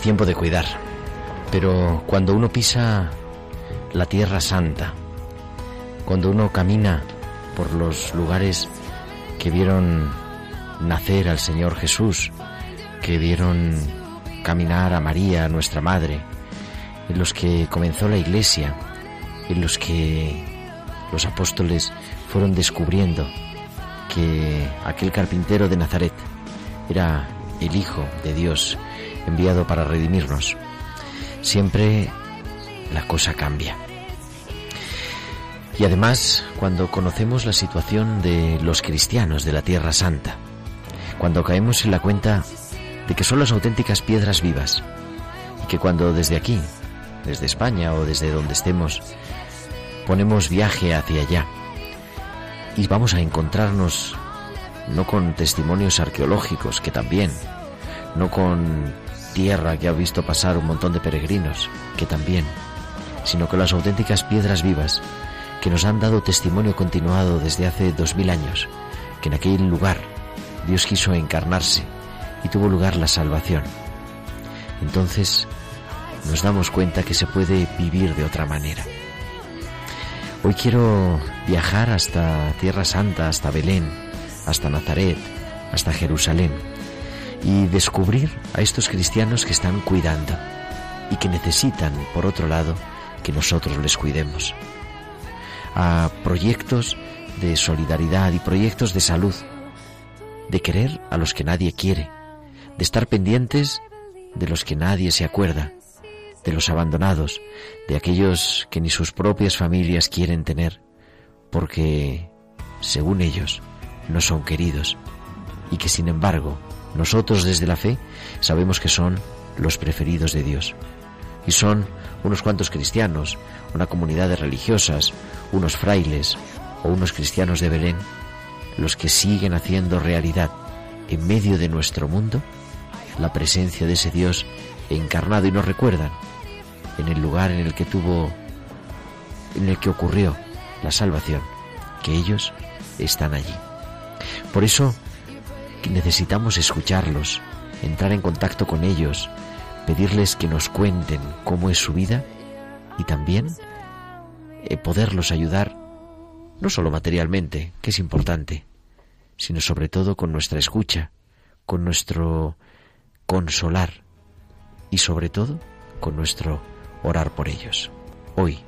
Tiempo de cuidar, pero cuando uno pisa la tierra santa, cuando uno camina por los lugares que vieron nacer al Señor Jesús, que vieron caminar a María, nuestra Madre, en los que comenzó la Iglesia, en los que los apóstoles fueron descubriendo que aquel carpintero de Nazaret era el Hijo de Dios enviado para redimirnos. Siempre la cosa cambia. Y además, cuando conocemos la situación de los cristianos de la Tierra Santa, cuando caemos en la cuenta de que son las auténticas piedras vivas, y que cuando desde aquí, desde España o desde donde estemos, ponemos viaje hacia allá, y vamos a encontrarnos no con testimonios arqueológicos, que también, no con tierra que ha visto pasar un montón de peregrinos, que también, sino con las auténticas piedras vivas que nos han dado testimonio continuado desde hace dos mil años, que en aquel lugar Dios quiso encarnarse y tuvo lugar la salvación. Entonces nos damos cuenta que se puede vivir de otra manera. Hoy quiero viajar hasta Tierra Santa, hasta Belén, hasta Nazaret, hasta Jerusalén y descubrir a estos cristianos que están cuidando y que necesitan, por otro lado, que nosotros les cuidemos. A proyectos de solidaridad y proyectos de salud, de querer a los que nadie quiere, de estar pendientes de los que nadie se acuerda, de los abandonados, de aquellos que ni sus propias familias quieren tener, porque, según ellos, no son queridos, y que sin embargo nosotros desde la fe sabemos que son los preferidos de Dios. Y son unos cuantos cristianos, una comunidad de religiosas, unos frailes o unos cristianos de Belén, los que siguen haciendo realidad en medio de nuestro mundo la presencia de ese Dios encarnado y nos recuerdan en el lugar en el que tuvo, en el que ocurrió la salvación, que ellos están allí. Por eso necesitamos escucharlos, entrar en contacto con ellos, pedirles que nos cuenten cómo es su vida y también eh, poderlos ayudar, no solo materialmente, que es importante, sino sobre todo con nuestra escucha, con nuestro consolar y sobre todo con nuestro orar por ellos. Hoy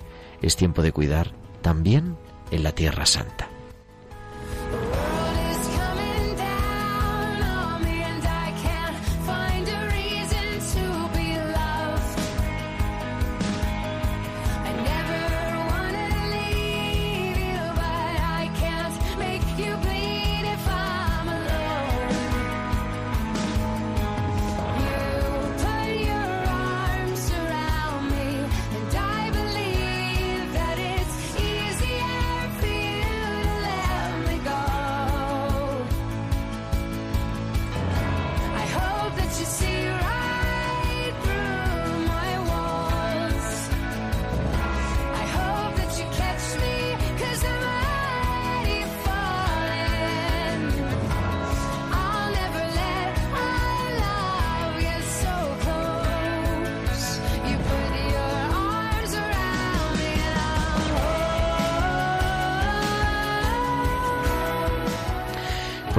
es tiempo de cuidar también en la Tierra Santa.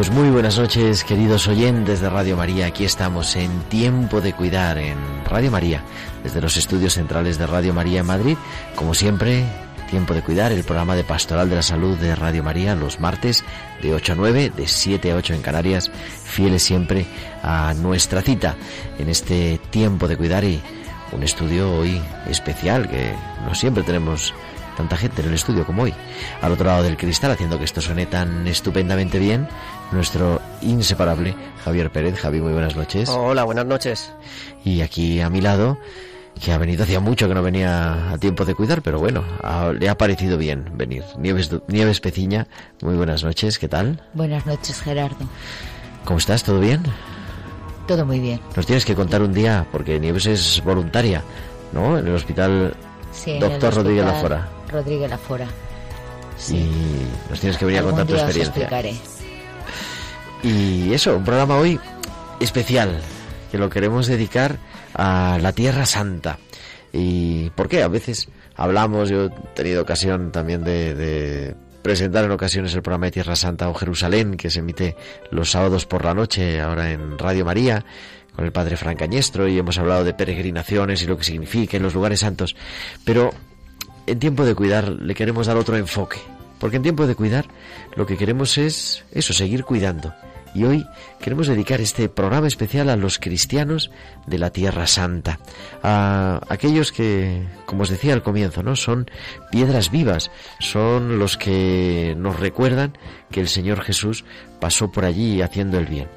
Pues muy buenas noches, queridos oyentes de Radio María. Aquí estamos en Tiempo de Cuidar en Radio María, desde los estudios centrales de Radio María en Madrid. Como siempre, Tiempo de Cuidar, el programa de Pastoral de la Salud de Radio María, los martes de 8 a 9, de 7 a 8 en Canarias, fieles siempre a nuestra cita en este Tiempo de Cuidar y un estudio hoy especial que no siempre tenemos tanta gente en el estudio como hoy. Al otro lado del cristal, haciendo que esto suene tan estupendamente bien, nuestro inseparable Javier Pérez. Javi, muy buenas noches. Hola, buenas noches. Y aquí a mi lado, que ha venido hacía mucho que no venía a tiempo de cuidar, pero bueno, le ha parecido bien venir. Nieves, Nieves Peciña, muy buenas noches, ¿qué tal? Buenas noches, Gerardo. ¿Cómo estás? ¿Todo bien? Todo muy bien. Nos tienes que contar un día, porque Nieves es voluntaria, ¿no? En el hospital Sí, Doctor Rodríguez Lafora. Rodríguez Lafora. Sí. Y nos tienes que venir a contar tu experiencia. explicaré. Y eso, un programa hoy especial, que lo queremos dedicar a la Tierra Santa. ¿Y por qué? A veces hablamos, yo he tenido ocasión también de, de presentar en ocasiones el programa de Tierra Santa o Jerusalén, que se emite los sábados por la noche, ahora en Radio María, con el padre Fran Cañestro, y hemos hablado de peregrinaciones y lo que significa en los lugares santos. Pero en tiempo de cuidar le queremos dar otro enfoque. Porque en tiempo de cuidar lo que queremos es eso, seguir cuidando. Y hoy queremos dedicar este programa especial a los cristianos de la Tierra Santa, a aquellos que, como os decía al comienzo, ¿no? Son piedras vivas, son los que nos recuerdan que el Señor Jesús pasó por allí haciendo el bien.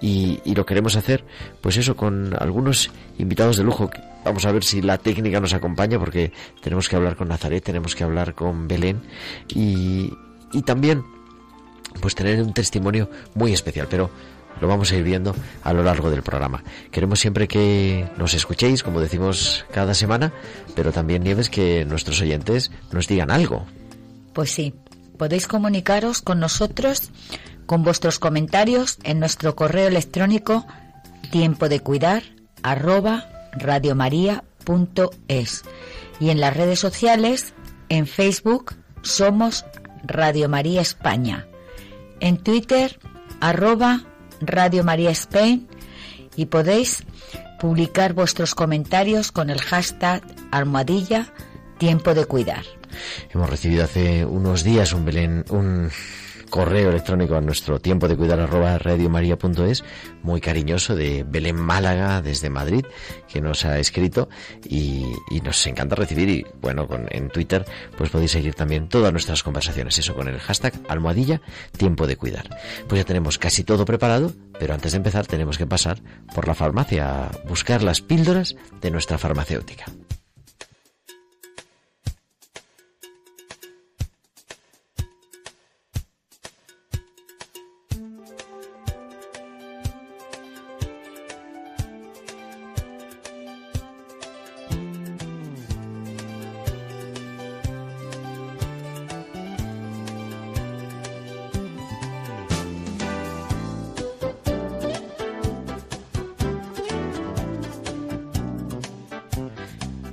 Y, y lo queremos hacer, pues eso, con algunos invitados de lujo. Vamos a ver si la técnica nos acompaña, porque tenemos que hablar con Nazaret, tenemos que hablar con Belén y, y también pues tener un testimonio muy especial, pero lo vamos a ir viendo a lo largo del programa. Queremos siempre que nos escuchéis, como decimos cada semana, pero también Nieves que nuestros oyentes nos digan algo. Pues sí, podéis comunicaros con nosotros con vuestros comentarios en nuestro correo electrónico tiempo de cuidar radiomaria.es y en las redes sociales en Facebook somos Radio María España. En Twitter arroba Radio María Spain. Y podéis publicar vuestros comentarios con el hashtag almohadilla tiempo de cuidar. Hemos recibido hace unos días un Belén, un correo electrónico a nuestro tiempo de cuidar arroba radiomaria.es muy cariñoso de Belén Málaga desde Madrid que nos ha escrito y, y nos encanta recibir y bueno con, en Twitter pues podéis seguir también todas nuestras conversaciones eso con el hashtag almohadilla tiempo de cuidar. Pues ya tenemos casi todo preparado pero antes de empezar tenemos que pasar por la farmacia a buscar las píldoras de nuestra farmacéutica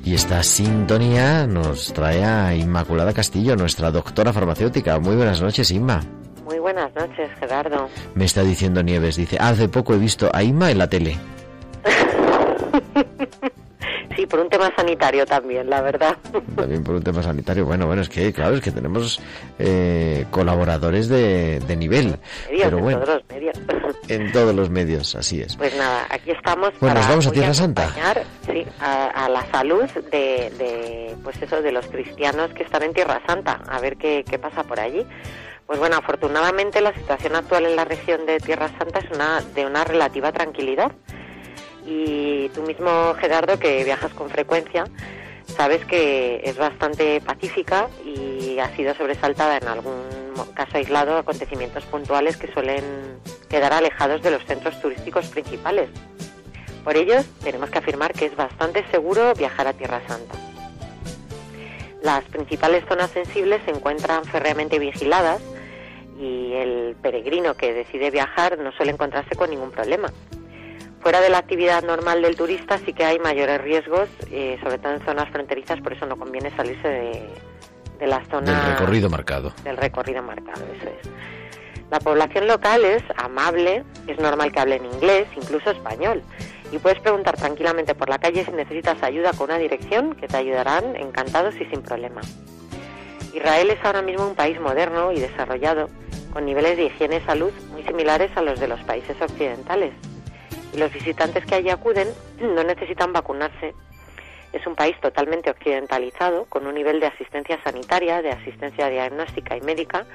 Y esta sintonía nos trae a Inmaculada Castillo, nuestra doctora farmacéutica. Muy buenas noches, Inma. Muy buenas noches, Gerardo. Me está diciendo Nieves, dice, hace poco he visto a Inma en la tele. sí, por un tema sanitario también, la verdad. También por un tema sanitario. Bueno, bueno, es que, claro, es que tenemos eh, colaboradores de, de nivel. Medios, pero en todos los medios. en todos los medios, así es. Pues nada, aquí estamos Bueno, para nos vamos a Tierra Santa. Sí, a, a la salud de, pues eso, de los cristianos que están en Tierra Santa, a ver qué, qué pasa por allí. Pues bueno, afortunadamente la situación actual en la región de Tierra Santa es una de una relativa tranquilidad. Y tú mismo, Gerardo, que viajas con frecuencia, sabes que es bastante pacífica y ha sido sobresaltada en algún caso aislado acontecimientos puntuales que suelen quedar alejados de los centros turísticos principales. Por ello, tenemos que afirmar que es bastante seguro viajar a Tierra Santa. Las principales zonas sensibles se encuentran férreamente vigiladas y el peregrino que decide viajar no suele encontrarse con ningún problema. Fuera de la actividad normal del turista sí que hay mayores riesgos, eh, sobre todo en zonas fronterizas, por eso no conviene salirse de, de las zonas Del recorrido marcado. del recorrido marcado, eso es. La población local es amable, es normal que hablen inglés, incluso español. Y puedes preguntar tranquilamente por la calle si necesitas ayuda con una dirección, que te ayudarán encantados y sin problema. Israel es ahora mismo un país moderno y desarrollado, con niveles de higiene y salud muy similares a los de los países occidentales. Y los visitantes que allí acuden no necesitan vacunarse. Es un país totalmente occidentalizado, con un nivel de asistencia sanitaria, de asistencia diagnóstica y médica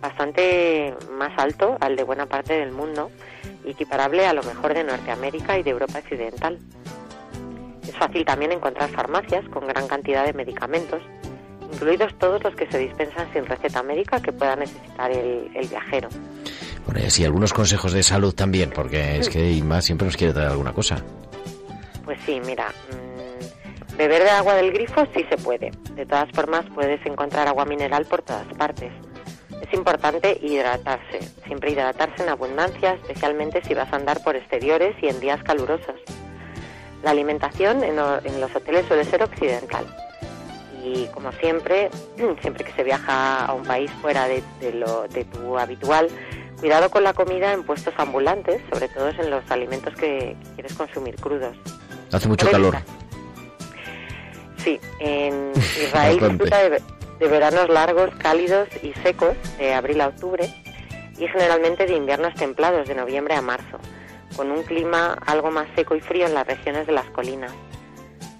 bastante más alto al de buena parte del mundo equiparable a lo mejor de Norteamérica y de Europa occidental. Es fácil también encontrar farmacias con gran cantidad de medicamentos, incluidos todos los que se dispensan sin receta médica que pueda necesitar el, viajero. Bueno, y así algunos consejos de salud también, porque es que más siempre nos quiere traer alguna cosa. Pues sí, mira, mm, beber de agua del grifo sí se puede. De todas formas, puedes encontrar agua mineral por todas partes. Es importante hidratarse, siempre hidratarse en abundancia, especialmente si vas a andar por exteriores y en días calurosos. La alimentación en, los hoteles suele ser occidental y como siempre, siempre que se viaja a un país fuera de, lo, de tu habitual, cuidado con la comida en puestos ambulantes, sobre todo en los alimentos que, quieres consumir crudos. Hace mucho calor. Sí, en Israel disfruta de, de veranos largos, cálidos y secos de abril a octubre y generalmente de inviernos templados de noviembre a marzo, con un clima algo más seco y frío en las regiones de las colinas.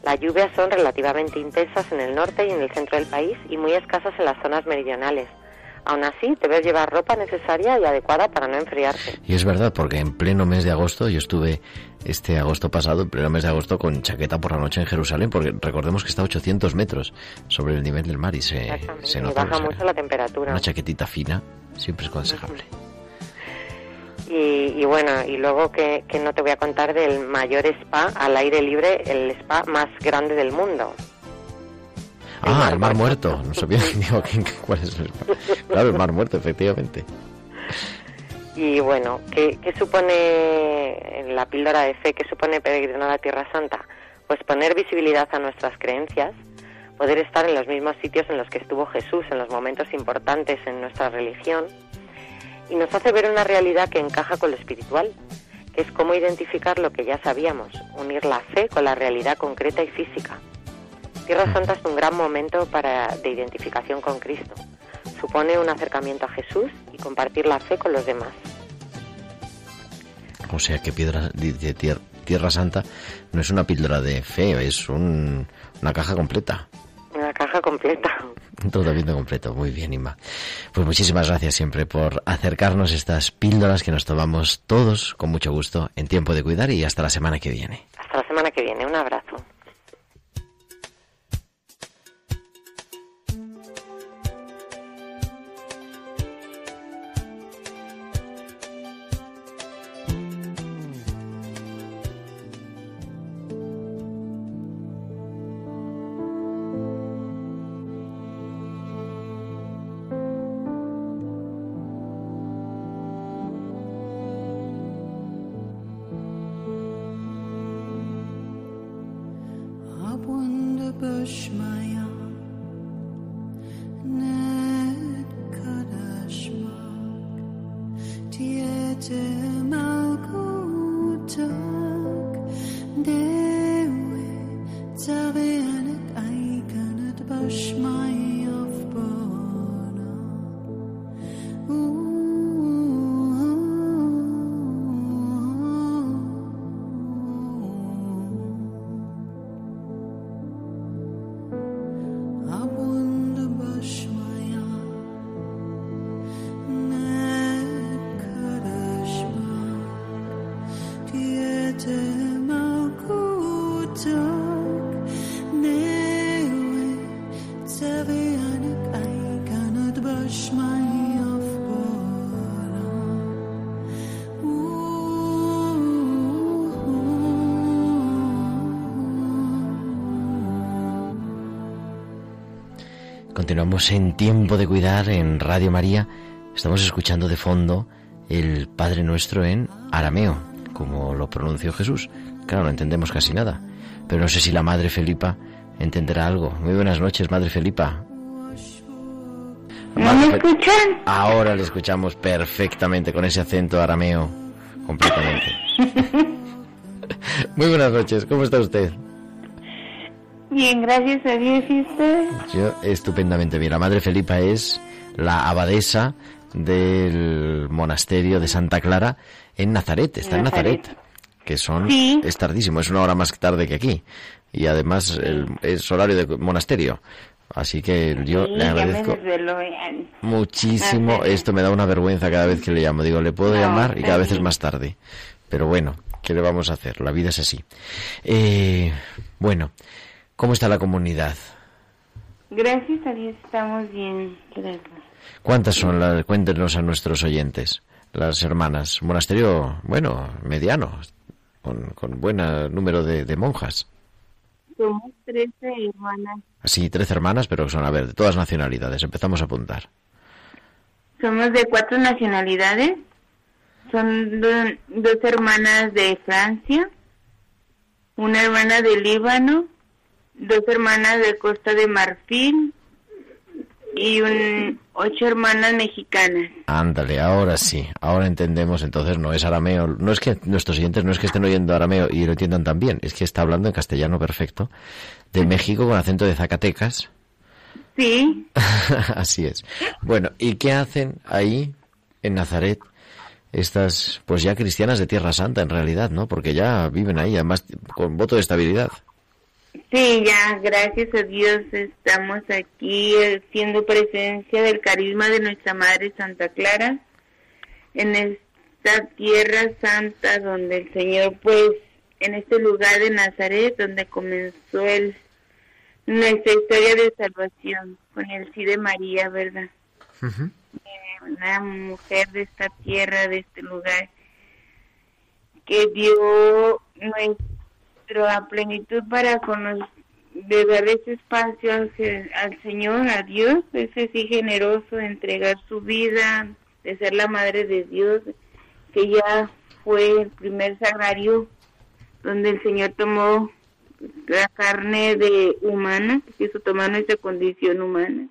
Las lluvias son relativamente intensas en el norte y en el centro del país y muy escasas en las zonas meridionales, Aún así, debes llevar ropa necesaria y adecuada para no enfriarte. Y es verdad, porque en pleno mes de agosto, yo estuve este agosto pasado, en pleno mes de agosto, con chaqueta por la noche en Jerusalén, porque recordemos que está a 800 metros sobre el nivel del mar y se, se nota. baja mucho la temperatura. Una chaquetita fina siempre es aconsejable. Y, bueno, y luego que, que no te voy a contar del mayor spa al aire libre, el spa más grande del mundo. Ah, el Mar Muerto. No sabía digo, cuál es el mar. Claro, el Mar Muerto, efectivamente. Y bueno, ¿qué, ¿qué, supone la píldora de fe? ¿Qué supone peregrinar a Tierra Santa? Pues poner visibilidad a nuestras creencias, poder estar en los mismos sitios en los que estuvo Jesús en los momentos importantes en nuestra religión y nos hace ver una realidad que encaja con lo espiritual, que es cómo identificar lo que ya sabíamos, unir la fe con la realidad concreta y física. Tierra Santa es un gran momento para, de identificación con Cristo. Supone un acercamiento a Jesús y compartir la fe con los demás. O sea que piedra de Tierra Santa no es una píldora de fe, es una caja completa. Una caja completa. Un tratamiento completo. Muy bien, Inma. Pues muchísimas gracias siempre por acercarnos estas píldoras que nos tomamos todos con mucho gusto en tiempo de cuidar y hasta la semana que viene. Hasta la semana que viene. bush my Continuamos en tiempo de cuidar en Radio María. Estamos escuchando de fondo el Padre Nuestro en arameo, como lo pronunció Jesús. Claro, no entendemos casi nada. Pero no sé si la Madre Felipa entenderá algo. Muy buenas noches, Madre Felipa. ¿No me escuchan? Ahora le escuchamos perfectamente con ese acento arameo, completamente. Muy buenas noches, ¿cómo está usted? Bien, gracias a Dios y usted. Yo estupendamente bien. La Madre Felipa es la abadesa del monasterio de Santa Clara en Nazaret, está en Nazaret, que son Sí. es tardísimo, es una hora más tarde que aquí y además el, es horario de monasterio, así que yo Sí, le agradezco muchísimo. Esto me da una vergüenza cada vez que le llamo. Digo, le puedo No, llamar y cada vez es más tarde. Pero bueno, ¿qué le vamos a hacer? La vida es así. Eh, bueno, ¿cómo está la comunidad? Gracias a Dios estamos bien. Gracias. ¿Cuántas son las? Cuéntenos a nuestros oyentes, las hermanas. Monasterio, bueno, mediano, con, con buen número de, de monjas. Somos 13 hermanas. Así, trece hermanas, pero son, a ver, de todas nacionalidades. Empezamos a apuntar. Somos de cuatro nacionalidades. Son do- dos hermanas de Francia, una hermana de Líbano, dos hermanas de Costa de Marfil y un, ocho hermanas mexicanas. Ándale, ahora sí, ahora entendemos, entonces no es arameo, no es que nuestros oyentes no es que estén oyendo arameo y lo entiendan tan bien, es que está hablando en castellano perfecto, de México con acento de Zacatecas, Sí, así es. Bueno, ¿y qué hacen ahí en Nazaret estas, pues ya cristianas de Tierra Santa en realidad, ¿no? Porque ya viven ahí, además con voto de estabilidad. Sí, ya, gracias a Dios estamos aquí eh, siendo presencia del carisma de nuestra Madre Santa Clara en esta tierra santa donde el Señor, pues, en este lugar de Nazaret, donde comenzó el, nuestra historia de salvación con el sí de María, ¿verdad? Eh, Una mujer de esta tierra, de este lugar, que dio nuestra plenitud para conocer, de dar ese espacio al, se- al Señor, a Dios, ese sí generoso, de entregar su vida, de ser la madre de Dios, que ya fue el primer sagrario donde el Señor tomó la carne de humana, quiso tomar nuestra condición humana.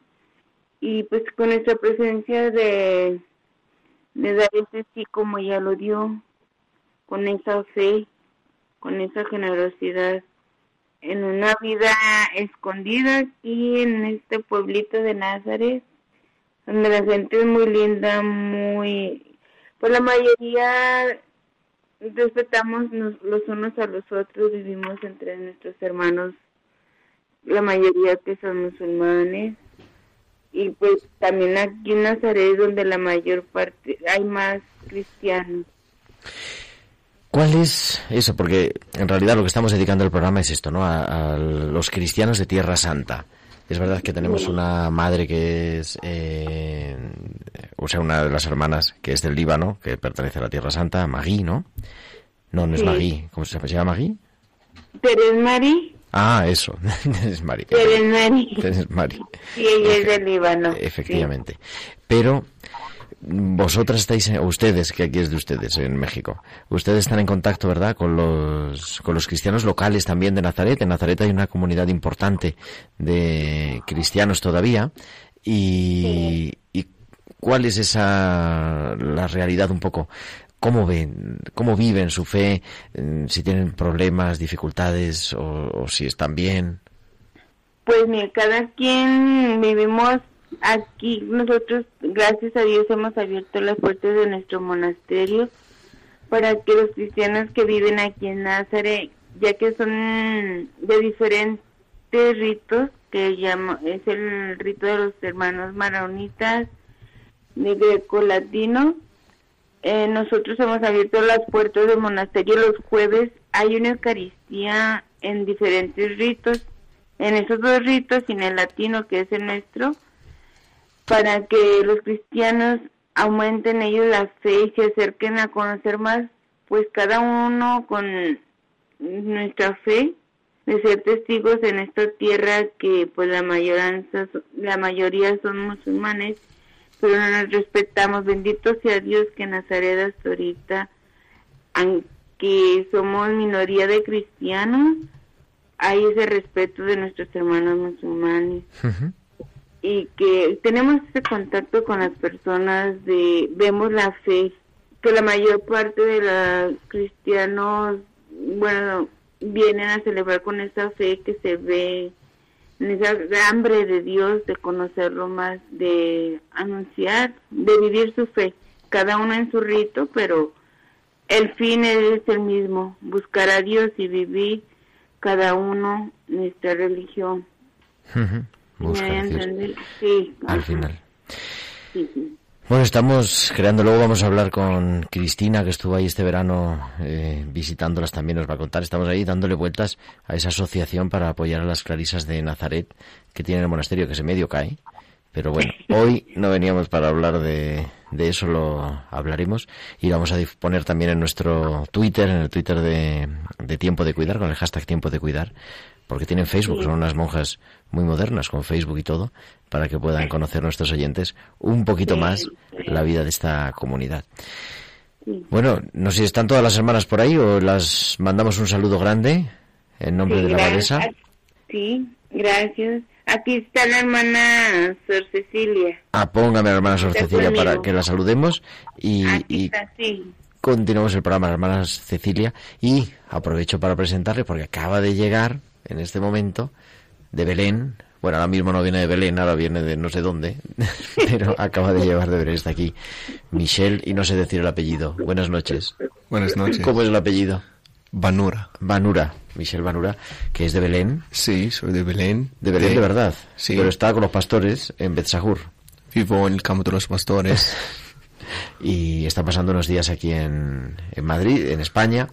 Y pues con esa presencia de, de dar ese sí como ya lo dio, con esa fe, con esa generosidad, en una vida escondida aquí en este pueblito de Nazaret, donde la gente es muy linda, muy... Pues la mayoría respetamos los unos a los otros, vivimos entre nuestros hermanos, la mayoría que son musulmanes, y pues también aquí en Nazaret donde la mayor parte hay más cristianos. ¿Cuál es eso? Porque en realidad lo que estamos dedicando el programa es esto, ¿no? A, a los cristianos de Tierra Santa. Es verdad que tenemos una madre que es, eh, o sea, una de las hermanas que es del Líbano, que pertenece a la Tierra Santa, Magui, ¿no? No, no es Sí. Magui. ¿Cómo se llama? ¿Se llama Magui? Teres Mari, Ah, eso. Mari. Teres Mari, Es Mari. y ella es del Líbano. Efectivamente. Pero vosotras estáis, o ustedes, que aquí es de ustedes en México, ustedes están en contacto, ¿verdad?, con los, con los cristianos locales también de Nazaret. En Nazaret hay una comunidad importante de cristianos todavía. Y, y cuál es esa, la realidad un poco. ¿Cómo ven, cómo viven su fe? eh, Si tienen problemas, dificultades o, o si están bien. Pues mira, cada quien vivimos aquí, nosotros gracias a Dios hemos abierto las puertas de nuestro monasterio para que los cristianos que viven aquí en Nazaret, ya que son de diferentes ritos, que llama, es el rito de los hermanos maronitas, de greco-latino, eh, nosotros hemos abierto las puertas del monasterio los jueves. Hay una Eucaristía en diferentes ritos, en esos dos ritos y en el latino que es el nuestro, para que los cristianos aumenten ellos la fe y se acerquen a conocer más, pues cada uno con nuestra fe de ser testigos en esta tierra que pues la mayoría, la mayoría son musulmanes pero no nos respetamos. Bendito sea Dios que Nazaret hasta ahorita, aunque somos minoría de cristianos, hay ese respeto de nuestros hermanos musulmanes. Ujú. Y que tenemos ese contacto con las personas de vemos la fe que la mayor parte de los cristianos bueno vienen a celebrar con esa fe que se ve esa hambre de Dios de conocerlo más de anunciar de vivir su fe cada uno en su rito pero el fin es el mismo buscar a Dios y vivir cada uno nuestra religión. A Al final. Sí. Bueno, estamos creando, luego vamos a hablar con Cristina, que estuvo ahí este verano eh, visitándolas también, nos va a contar. Estamos ahí dándole vueltas a esa asociación para apoyar a las clarisas de Nazaret que tienen el monasterio, que se medio cae. Pero bueno, hoy no veníamos para hablar de, de eso, lo hablaremos. Y lo vamos a poner también en nuestro Twitter, en el Twitter de, de Tiempo de Cuidar, con el hashtag Tiempo de Cuidar, porque tienen Facebook, son unas monjas muy modernas con Facebook y todo, para que puedan conocer nuestros oyentes un poquito más la vida de esta comunidad. Bueno, no sé si están todas las hermanas por ahí o las mandamos un saludo grande en nombre de la abadesa. Sí, gracias. Aquí está la hermana Sor Cecilia. Ah, póngame hermana Sor Cecilia para que la saludemos y, Aquí y está, sí. continuamos el programa, hermana Cecilia. Y aprovecho para presentarle porque acaba de llegar en este momento de Belén. Bueno, ahora mismo no viene de Belén, ahora viene de no sé dónde, pero acaba de llegar de Belén, está aquí. Michelle, y no sé decir el apellido. Buenas noches. Buenas noches. ¿Cómo es el apellido? Banura. Banura, Michelle Banura, que es de Belén. Sí, soy de Belén. De Belén, de verdad. Sí. Pero está con los pastores en Betsahur. Vivo en el campo de los pastores. y está pasando unos días aquí en, en Madrid, en España,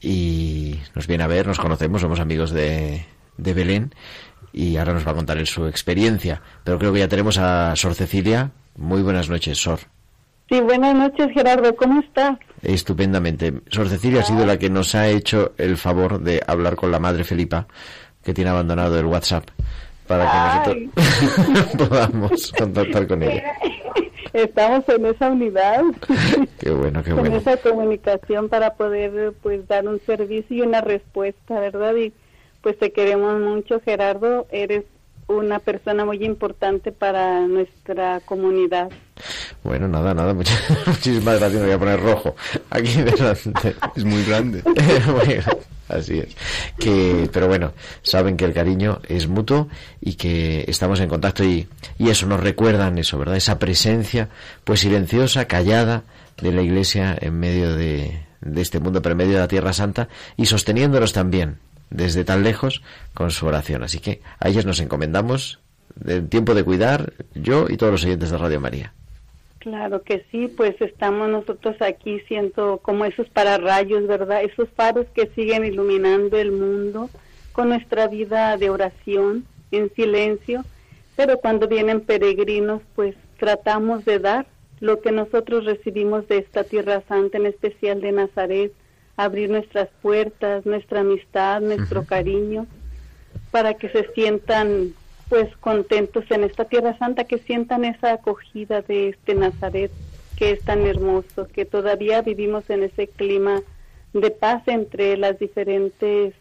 y nos viene a ver, nos conocemos, somos amigos de, de Belén, y ahora nos va a contar en su experiencia. Pero creo que ya tenemos a Sor Cecilia. Muy buenas noches, Sor. Sí, buenas noches, Gerardo. ¿Cómo estás? Estupendamente. Sor Cecilia ha sido la que nos ha hecho el favor de hablar con la madre Felipa, que tiene abandonado el WhatsApp, para que nosotros podamos contactar con ella. Estamos en esa unidad, Qué bueno, qué con bueno. esa comunicación para poder pues dar un servicio y una respuesta, ¿verdad? Y pues te queremos mucho, Gerardo. Eres una persona muy importante para nuestra comunidad. Bueno, nada, nada, muchas, muchísimas gracias. Me voy a poner rojo aquí delante. es muy grande. Bueno, así es. Que, pero bueno, saben que el cariño es mutuo y que estamos en contacto y, y eso nos recuerdan eso, ¿verdad? Esa presencia, pues silenciosa, callada de la Iglesia en medio de, de este mundo, pero en medio de la Tierra Santa y sosteniéndonos también desde tan lejos con su oración. Así que a ellas nos encomendamos del tiempo de cuidar, yo y todos los oyentes de Radio María. Claro que sí, pues estamos nosotros aquí siendo como esos pararrayos, ¿verdad? Esos faros que siguen iluminando el mundo con nuestra vida de oración en silencio, pero cuando vienen peregrinos, pues tratamos de dar lo que nosotros recibimos de esta Tierra Santa, en especial de Nazaret, abrir nuestras puertas, nuestra amistad, nuestro cariño, para que se sientan pues contentos en esta Tierra Santa, que sientan esa acogida de este Nazaret que es tan hermoso, que todavía vivimos en ese clima de paz entre las diferentes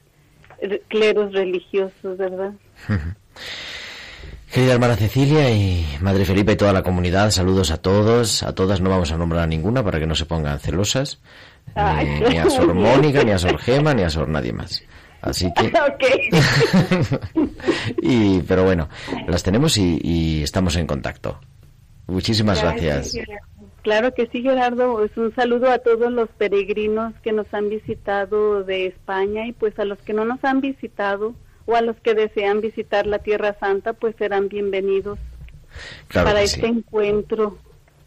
cleros religiosos, ¿verdad? Querida hermana Cecilia y Madre Felipe y toda la comunidad, saludos a todos, a todas, no vamos a nombrar a ninguna para que no se pongan celosas, Ay, ni, ni a Sor. Mónica, ni a Sor Gema, ni a Sor nadie más. Así que, y, pero bueno, las tenemos y, y estamos en contacto. Muchísimas gracias. Claro que sí, Gerardo. Pues un saludo a todos los peregrinos que nos han visitado de España y pues a los que no nos han visitado o a los que desean visitar la Tierra Santa, pues serán bienvenidos Claro para este sí. encuentro.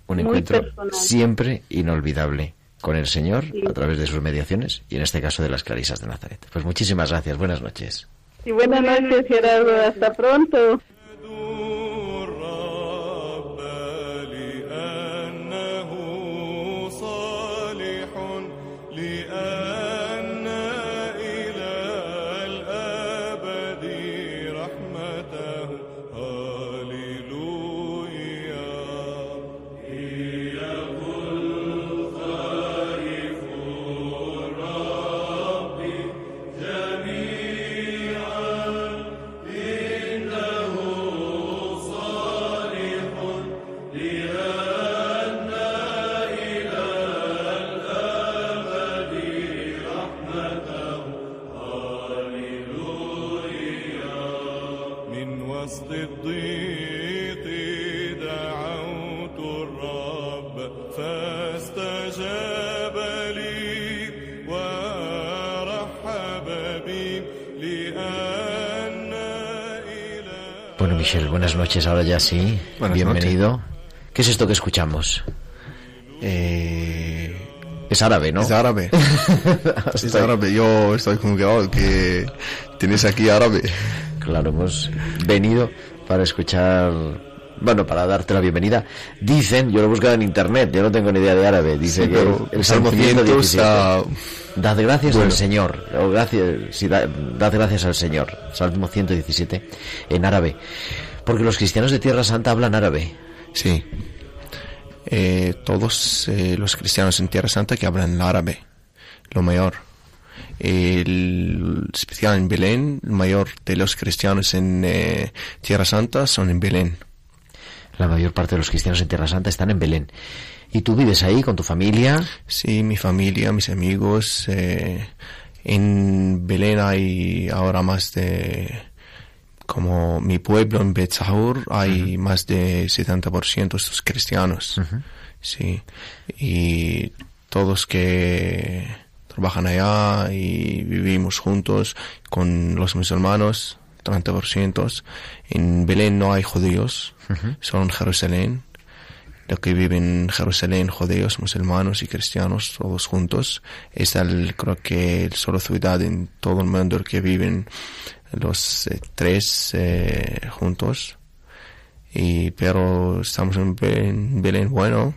Un encuentro personal. siempre inolvidable con el Señor Sí. a través de sus mediaciones y en este caso de las Clarisas de Nazaret. Pues muchísimas gracias, buenas noches. Y buenas noches, Gerardo. Hasta pronto. Noches. Ahora ya sí. Buenas Bienvenido. ¿Qué es esto que escuchamos? Eh, Es árabe, ¿no? Es árabe. es árabe. Yo estoy como que, tienes aquí árabe. Claro, hemos venido para escuchar, bueno, para darte la bienvenida. Dicen, yo lo he buscado en internet, yo no tengo ni idea de árabe, dice Sí, que pero el Salmo 117. 117. Dad gracias Bueno. al Señor, o gracias, sí, da- dad gracias al Señor, Salmo 117, en árabe. Porque los cristianos de Tierra Santa hablan árabe. Sí. Eh, todos eh, los cristianos en Tierra Santa que hablan el árabe, lo mayor. El especial en Belén, el mayor de los cristianos en eh, Tierra Santa son en Belén. La mayor parte de los cristianos en Tierra Santa están en Belén. ¿Y tú vives ahí con tu familia? Sí, mi familia, mis amigos. eh, en Belén hay ahora más de, como mi pueblo en Betzahur, hay más de 70% de estos cristianos. Sí. Y todos que trabajan allá y vivimos juntos con los musulmanes, 30%. En Belén no hay judíos, solo en Jerusalén. Lo que viven en Jerusalén, judíos, musulmanes y cristianos, todos juntos. Es el, creo que el solo ciudad en todo el mundo que viven los eh, tres eh, juntos. Y, pero estamos en Belén, Belén bueno.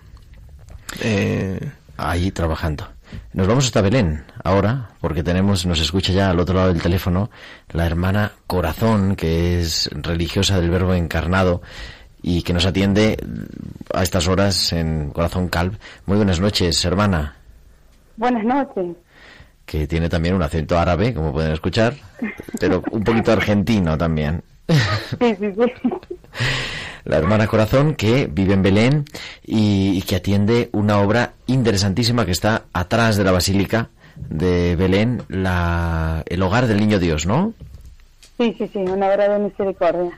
Eh, Ahí trabajando. Nos vamos hasta Belén ahora, porque tenemos, nos escucha ya al otro lado del teléfono la hermana Corazón, que es religiosa del Verbo encarnado y que nos atiende a estas horas en Corazón Calv. Muy buenas noches, hermana, Buenas noches. Que tiene también un acento árabe, como pueden escuchar, pero un poquito argentino también. Sí, sí, sí. La hermana Corazón que vive en Belén y, y que atiende una obra interesantísima que está atrás de la Basílica de Belén, la, el hogar del Niño Dios, ¿no? Sí, sí, sí, una obra de misericordia.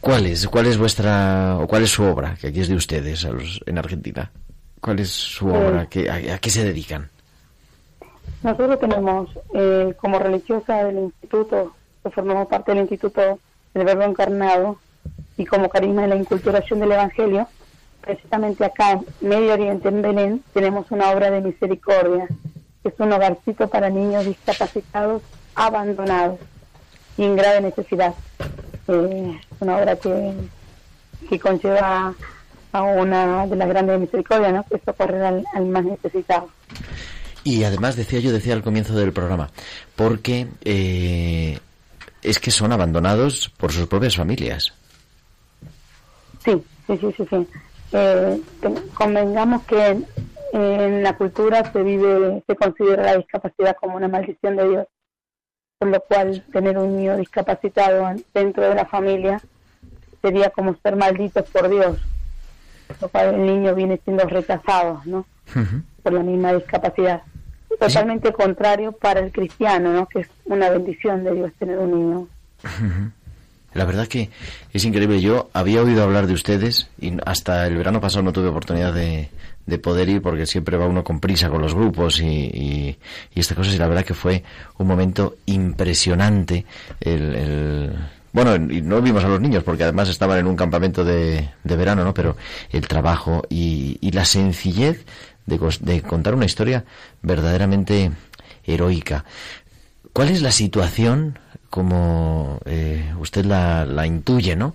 ¿Cuál es, cuál es vuestra, o cuál es su obra, que aquí es de ustedes a los- en Argentina? ¿Cuál es su obra? ¿Qué- a, a qué se dedican? Nosotros tenemos, eh, como religiosa del instituto, que formamos parte del instituto del Verbo Encarnado, y como carisma de la inculturación del Evangelio, precisamente acá en Medio Oriente, en Belén, tenemos una obra de misericordia, que es un hogarcito para niños discapacitados abandonados y en grave necesidad. Eh, una obra que, que conlleva a una de las grandes misericordias, ¿no? que socorrer al, al más necesitado. Y además decía yo, decía al comienzo del programa, porque eh, es que son abandonados por sus propias familias. Sí, sí, sí, sí. sí. Eh, convengamos que en, en la cultura se vive, se considera la discapacidad como una maldición de Dios, por lo cual tener un niño discapacitado en- dentro de la familia sería como ser malditos por Dios, por lo cual el niño viene siendo rechazado, ¿no? Por la misma discapacidad. Totalmente contrario para el cristiano, ¿no? Que es una bendición de Dios tener un niño La verdad que es increíble. Yo había oído hablar de ustedes y hasta el verano pasado no tuve oportunidad de, de poder ir porque siempre va uno con prisa con los grupos y, y, y estas cosas. Y la verdad que fue un momento impresionante. El, el- bueno, y no vimos a los niños porque además estaban en un campamento de, de verano, ¿no? Pero el trabajo y, y la sencillez de, de contar una historia verdaderamente heroica. ¿Cuál es la situación, como eh, usted la, la intuye, ¿no?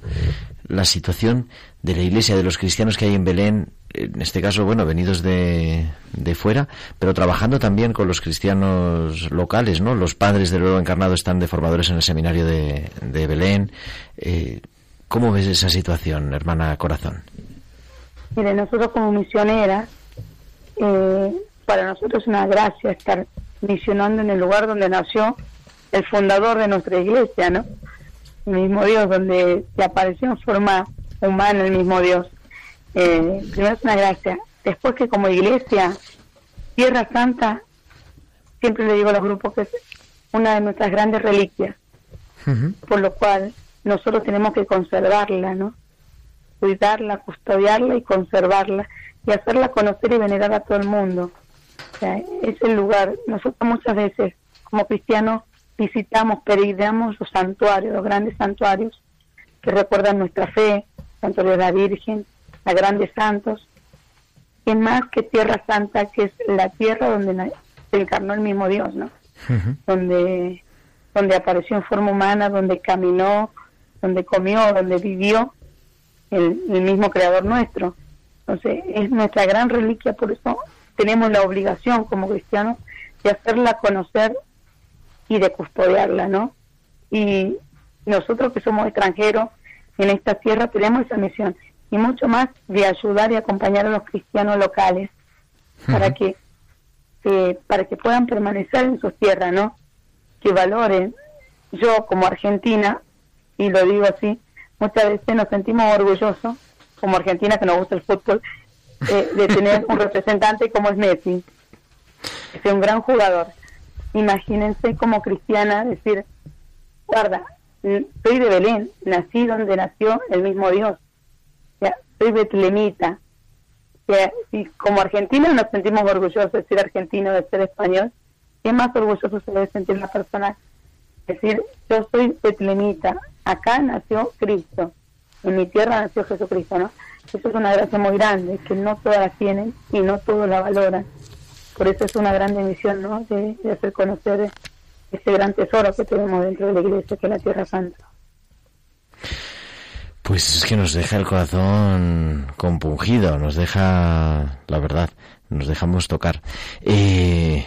La situación de la iglesia, de los cristianos que hay en Belén, en este caso, bueno, venidos de, de fuera, pero trabajando también con los cristianos locales, ¿no? Los padres del Verbo Encarnado están de formadores en el seminario de, de Belén. Eh, ¿Cómo ves esa situación, hermana Corazón? Mire, nosotros como misioneras, eh, para nosotros es una gracia estar misionando en el lugar donde nació el fundador de nuestra iglesia, ¿no? El mismo Dios, donde se apareció en forma humana el mismo Dios. Eh, primero es una gracia. Después que como iglesia, Tierra Santa, siempre le digo a los grupos que es una de nuestras grandes reliquias, por lo cual nosotros tenemos que conservarla, ¿no? Cuidarla, custodiarla y conservarla y hacerla conocer y venerar a todo el mundo. O sea, es el lugar. Nosotros muchas veces, como cristianos, visitamos, peregrinamos los santuarios, los grandes santuarios que recuerdan nuestra fe, santuario de la Virgen, a grandes santos, y más que Tierra Santa, que es la tierra donde se encarnó el mismo Dios, ¿no? Donde, donde apareció en forma humana, donde caminó, donde comió, donde vivió el, el mismo Creador nuestro. Entonces, es nuestra gran reliquia, por eso tenemos la obligación como cristianos de hacerla conocer y de custodiarla, ¿no? Y nosotros que somos extranjeros en esta tierra tenemos esa misión y mucho más de ayudar y acompañar a los cristianos locales para que eh, para que puedan permanecer en sus tierras, ¿no? Que valoren. Yo como argentina y lo digo así, muchas veces nos sentimos orgullosos como argentina que nos gusta el fútbol eh, de tener un representante como es Messi, que es un gran jugador. Imagínense como cristiana decir, guarda, soy de Belén, nací donde nació el mismo Dios, soy betlemita. O si como argentinos nos sentimos orgullosos de ser argentino, de ser español, ¿qué más orgulloso se debe sentir la persona? Decir, yo soy betlemita, acá nació Cristo, en mi tierra nació Jesucristo, ¿no? Eso es una gracia muy grande, que no todas la tienen y no todos la valoran. Por eso es una gran misión, ¿no? De, hacer conocer ese gran tesoro que tenemos dentro de la iglesia, que es la Tierra Santa. Pues es que nos deja el corazón compungido, nos deja, la verdad, nos dejamos tocar. Eh,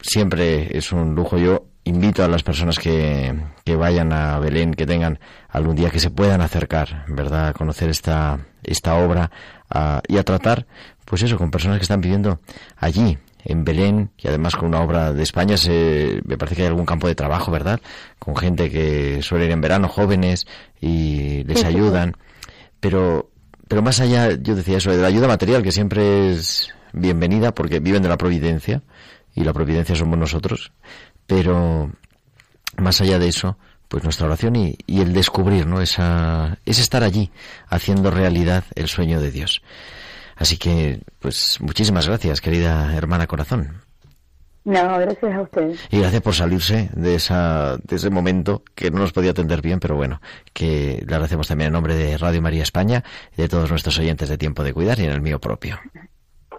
siempre es un lujo. Yo invito a las personas que, que vayan a Belén, que tengan algún día que se puedan acercar, ¿verdad?, a conocer esta, esta obra a- y a tratar, pues eso, con personas que están viviendo allí, en Belén, y además con una obra de España, se, me parece que hay algún campo de trabajo, ¿verdad?, con gente que suele ir en verano, jóvenes, y les ayudan. Pero, pero más allá, yo decía eso, de la ayuda material, que siempre es bienvenida, porque viven de la providencia, y la providencia somos nosotros, pero más allá de eso, pues nuestra oración y, y el descubrir, ¿no? Esa, es estar allí, haciendo realidad el sueño de Dios. Así que, pues, muchísimas gracias, querida hermana corazón. No, gracias a ustedes. Y gracias por salirse de, esa, de ese momento que no nos podía atender bien, pero bueno, que le agradecemos también en nombre de Radio María España y de todos nuestros oyentes de Tiempo de Cuidar y en el mío propio.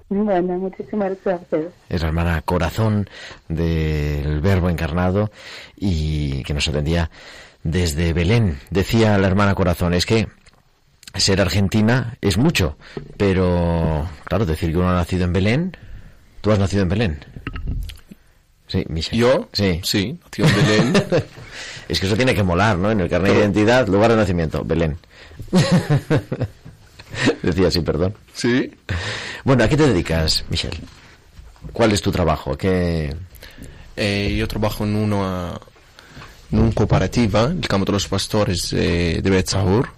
Bueno, muchísimas gracias a ustedes. Es la hermana corazón del Verbo encarnado y que nos atendía desde Belén. Decía la hermana corazón, es que ser argentina es mucho, pero claro, decir que uno ha nacido en Belén, tú has nacido en Belén. Sí, Michel. ¿Yo? Sí. Sí, nació en Belén. Es que eso tiene que molar, ¿no? En el carnet de identidad, lugar de nacimiento, Belén. Decía así, perdón. Sí. Bueno, ¿a qué te dedicas, Michel? ¿Cuál es tu trabajo? ¿A ¿Qué... Eh, yo trabajo en una, en una cooperativa, el campo de los pastores eh, de Betzahur.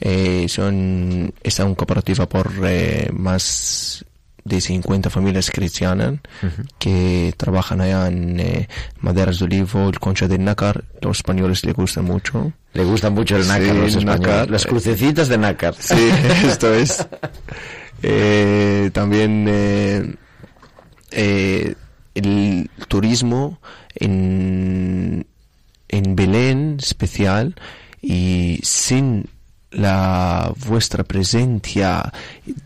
Eh, son, es una cooperativa por eh, más de 50 familias cristianas que trabajan allá en eh, maderas de olivo, el concha del nácar. Los españoles les gusta mucho. Le gusta mucho el nácar, Sí, los españoles. nácar. Las crucecitas de nácar. Sí, esto es. Eh, también eh, eh, el turismo en, en Belén especial y sin la vuestra presencia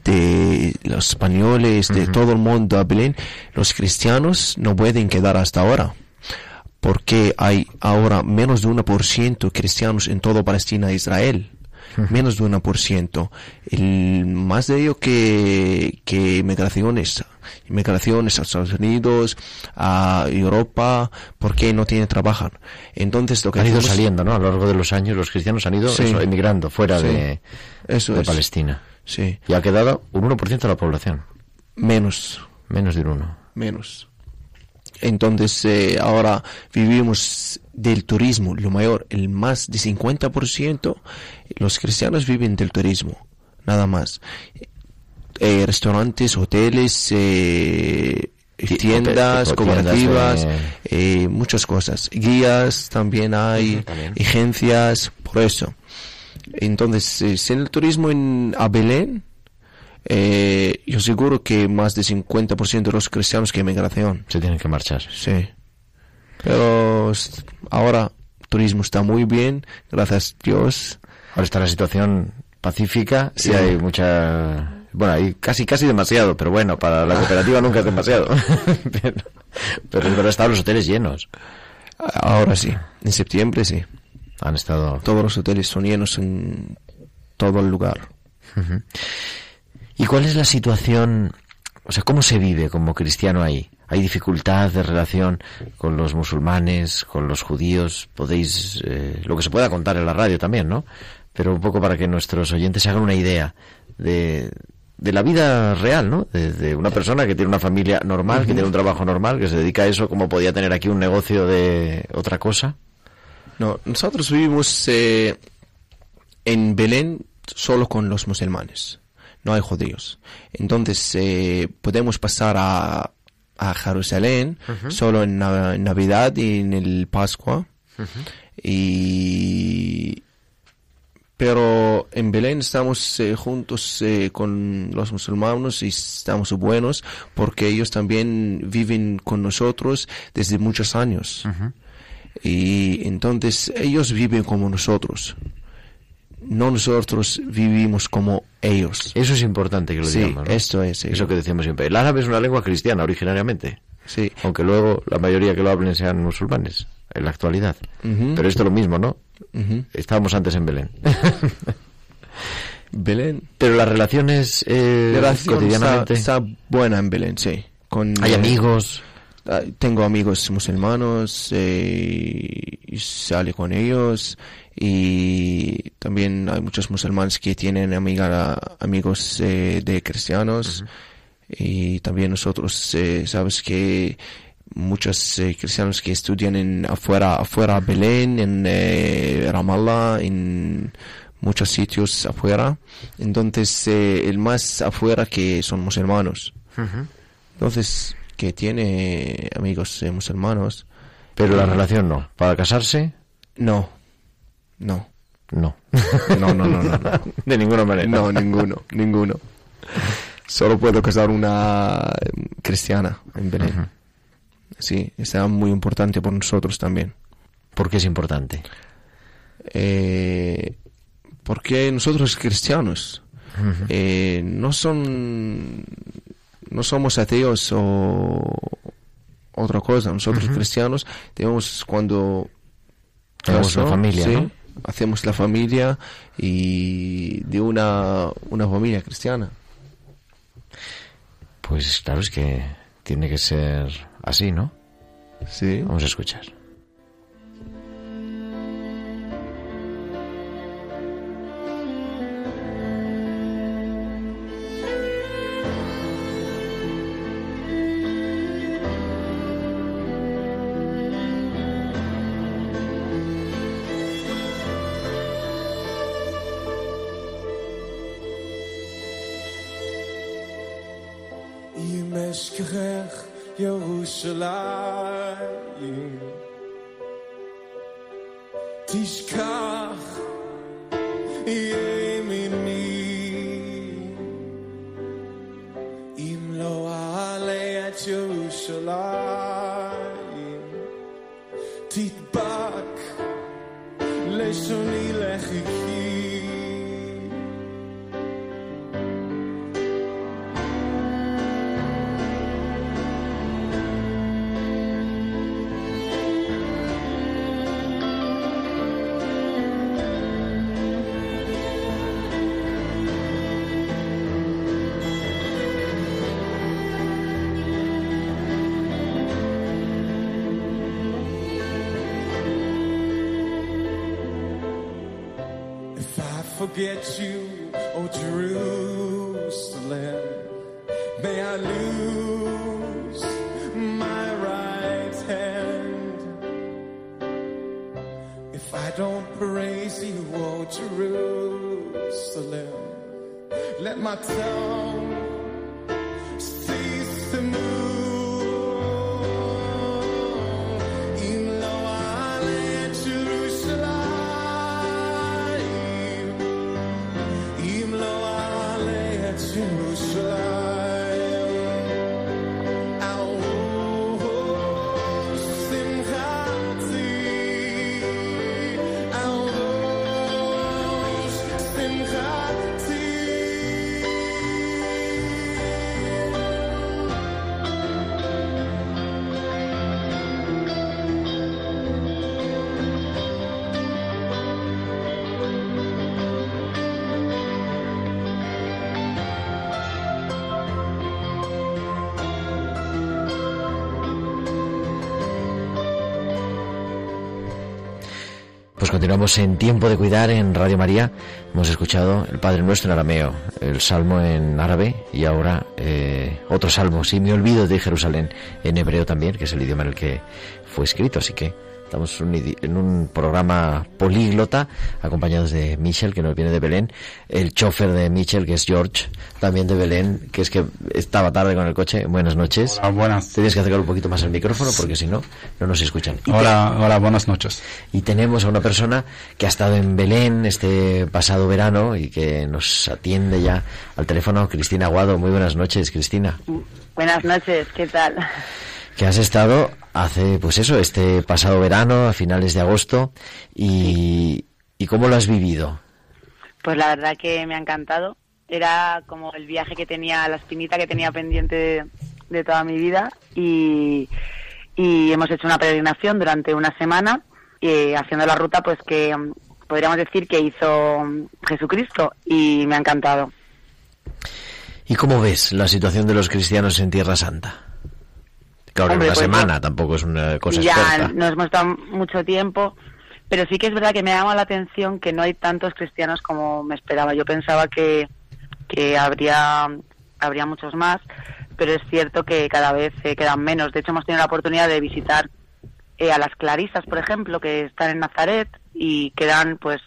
de los españoles, de todo el mundo a Belén, los cristianos no pueden quedar hasta ahora porque hay ahora menos de 1% cristianos en toda Palestina e Israel. Menos de 1%. El, más de ello que, que migraciones. Migraciones a Estados Unidos, a Europa, porque no tienen trabajo. Entonces lo que Han ido hacemos- saliendo, ¿no? A lo largo de los años los cristianos han ido Sí. eso, emigrando fuera Sí. de, Eso de es. Palestina. Sí. Y ha quedado un 1% de la población. Menos. Menos de un 1. menos. Entonces, eh, ahora vivimos del turismo, lo mayor, el más de 50%, los cristianos viven del turismo, nada más. Eh, restaurantes, hoteles, eh, Ti- tiendas, cooperativas, eh, muchas cosas. Guías también hay, también. agencias, por eso. Entonces, si en el turismo en, a Belén, eh, yo seguro que más de 50% de los cristianos que emigración. Se tienen que marchar. Sí. Pero ahora turismo está muy bien, gracias a Dios. Ahora está la situación pacífica Sí. y hay mucha... Bueno, hay casi casi demasiado, pero bueno, para la cooperativa nunca es demasiado. pero, pero están los hoteles llenos. Ahora sí, en septiembre sí. Han estado... Todos los hoteles son llenos en todo el lugar. ¿Y cuál es la situación, o sea, cómo se vive como cristiano ahí? ¿Hay dificultad de relación con los musulmanes, con los judíos? Podéis, eh, lo que se pueda contar en la radio también, ¿no? Pero un poco para que nuestros oyentes se hagan una idea de, de la vida real, ¿no? De, de una persona que tiene una familia normal, que tiene un trabajo normal, que se dedica a eso, como podía tener aquí un negocio de otra cosa. No, nosotros vivimos eh, en Belén solo con los musulmanes, no hay judíos. Entonces eh, podemos pasar a, a Jerusalén solo en, Nav- en Navidad y en el Pascua. Y pero en Belén estamos eh, juntos eh, con los musulmanes y estamos buenos porque ellos también viven con nosotros desde muchos años. Y entonces ellos viven como nosotros. No nosotros vivimos como ellos. Eso es importante que lo Sí, digamos. ¿no? esto es. sí. Eso que decíamos siempre. El árabe es una lengua cristiana originariamente. Sí. Aunque luego la mayoría que lo hablen sean musulmanes en la actualidad. Pero esto es lo mismo, ¿no? Estábamos antes en Belén. Belén. Pero las relaciones eh, La relación cotidianamente. está, está buena en Belén, sí. Con, Hay eh, amigos. ah, Tengo amigos musulmanos eh, y sale con ellos y también hay muchos musulmanes que tienen amiga, amigos eh, de cristianos. Y también nosotros eh, sabes que muchos eh, cristianos que estudian en afuera afuera Belén en eh, Ramallah en muchos sitios afuera. Entonces eh, el más afuera que son musulmanos. Entonces que tiene amigos musulmanos. Pero la relación no. ¿Para casarse? no no No. no no no no, no. De ninguna manera. No, ninguno, ninguno. Solo puedo casar una eh, cristiana en Belén. Sí, está muy importante por nosotros también. ¿Por qué es importante? Eh, porque nosotros cristianos eh, no son no somos ateos o otra cosa. Nosotros cristianos tenemos cuando Tenemos una familia, sí, ¿no? Hacemos la familia y de una una familia cristiana. Pues claro, es que tiene que ser así, ¿no? Sí. Vamos a escuchar. Lose my right hand. If I don't praise you, oh Jerusalem, let my tongue continuamos en Tiempo de Cuidar en Radio María. Hemos escuchado el Padre Nuestro en arameo, el Salmo en árabe y ahora eh, otro salmo, si me olvido de Jerusalén, en hebreo también, que es el idioma en el que fue escrito. Así que Estamos en un programa políglota, acompañados de Michel, que nos viene de Belén, el chofer de Michel, que es George, también de Belén, que es que estaba tarde con el coche. Buenas noches. Hola, buenas. Tienes que acercar un poquito más el micrófono, porque si no, no nos escuchan. Y Hola, hola, buenas noches. y tenemos a una persona que ha estado en Belén este pasado verano y que nos atiende ya al teléfono, Cristina Aguado. Muy buenas noches, Cristina. Buenas noches, ¿qué tal? Que has estado hace, pues eso, este pasado verano, a finales de agosto, y, y cómo lo has vivido. Pues la verdad que me ha encantado. Era como el viaje que tenía, la espinita que tenía pendiente de, de toda mi vida y, y hemos hecho una peregrinación durante una semana eh, haciendo la ruta pues que podríamos decir que hizo Jesucristo y me ha encantado. ¿Y cómo ves la situación de los cristianos en Tierra Santa? Claro, Hombre, una pues semana tampoco es una cosa ya experta. nos hemos estado mucho tiempo, pero sí que es verdad que me llama la atención que no hay tantos cristianos como me esperaba. Yo pensaba que, que habría, habría muchos más, pero es cierto que cada vez eh, quedan menos. De hecho, hemos tenido la oportunidad de visitar eh, a las Clarisas, por ejemplo, que están en Nazaret y quedan pues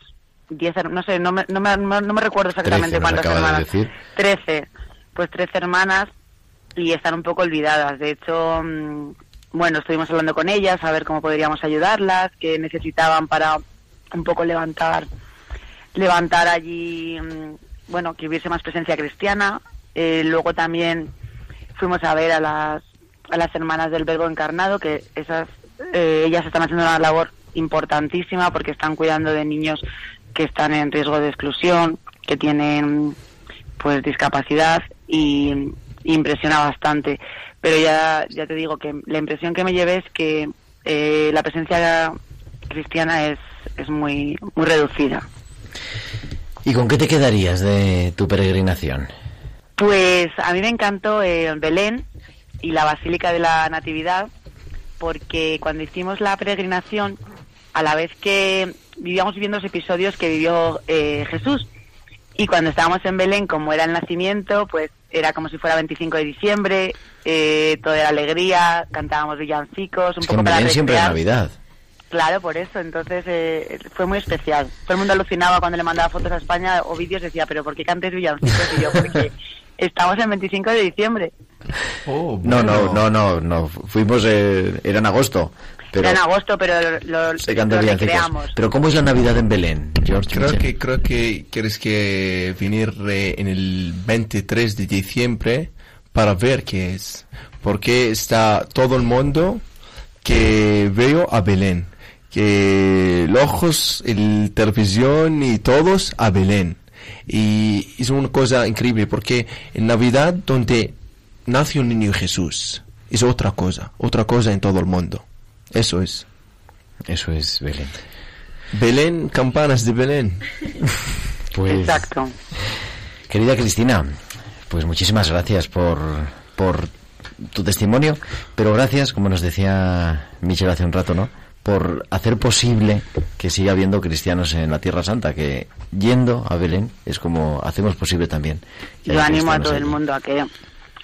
10, her- no sé, no me, no me, no me recuerdo exactamente cuántas de hermanas. decir. 13, pues 13 hermanas y están un poco olvidadas. De hecho, mm, bueno, estuvimos hablando con ellas a ver cómo podríamos ayudarlas, qué necesitaban para un poco levantar levantar allí, mm, bueno, que hubiese más presencia cristiana. Eh, luego también fuimos a ver a las a las hermanas del Verbo Encarnado, que esas eh, ellas están haciendo una labor importantísima porque están cuidando de niños que están en riesgo de exclusión, que tienen pues discapacidad y impresiona bastante. Pero ya, ya te digo que la impresión que me llevé es que eh, la presencia cristiana es, es muy, muy reducida. ¿Y con qué te quedarías de tu peregrinación? Pues a mí me encantó eh, Belén y la Basílica de la Natividad porque cuando hicimos la peregrinación, a la vez que vivíamos viviendo los episodios que vivió eh, Jesús, y cuando estábamos en Belén, como era el nacimiento, pues era como si fuera 25 de diciembre, eh, todo era alegría, cantábamos villancicos, un Es que poco en para Belén siempre es. Navidad. Claro, por eso. Entonces eh, fue muy especial. Todo el mundo alucinaba cuando le mandaba fotos a España o vídeos. Decía, ¿pero por qué cantes villancicos? Y yo, porque estamos en 25 de diciembre. No, no, no, no, no. Fuimos, eh, era en agosto. Pero Era en agosto, pero lo, se canta lo villancicos. recreamos. Pero ¿cómo es la Navidad en Belén, George? Creo Michel? que, creo que quieres que venir eh, en el 23 de diciembre para ver qué es. Porque está todo el mundo que veo a Belén. Que los ojos, el televisión y todos a Belén. Y es una cosa increíble porque en Navidad donde nació un niño Jesús es otra cosa, otra cosa en todo el mundo. Eso es. Eso es Belén. Belén, campanas de Belén. Pues, Exacto. Querida Cristina, pues muchísimas gracias por, por tu testimonio, pero gracias, como nos decía Michel hace un rato, ¿no? Por hacer posible que siga habiendo cristianos en la Tierra Santa, que yendo a Belén es como hacemos posible también. que Yo animo a todo el mundo a que,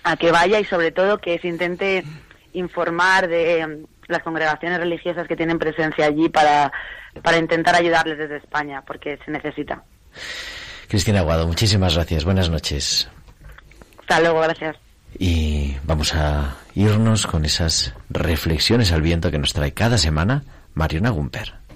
a que vaya y sobre todo que se intente informar de las congregaciones religiosas que tienen presencia allí para, para intentar ayudarles desde España, porque se necesita. Cristina Aguado, muchísimas gracias, buenas noches. Hasta luego, gracias. Y vamos a irnos con esas reflexiones al viento que nos trae cada semana Mariona Gumper.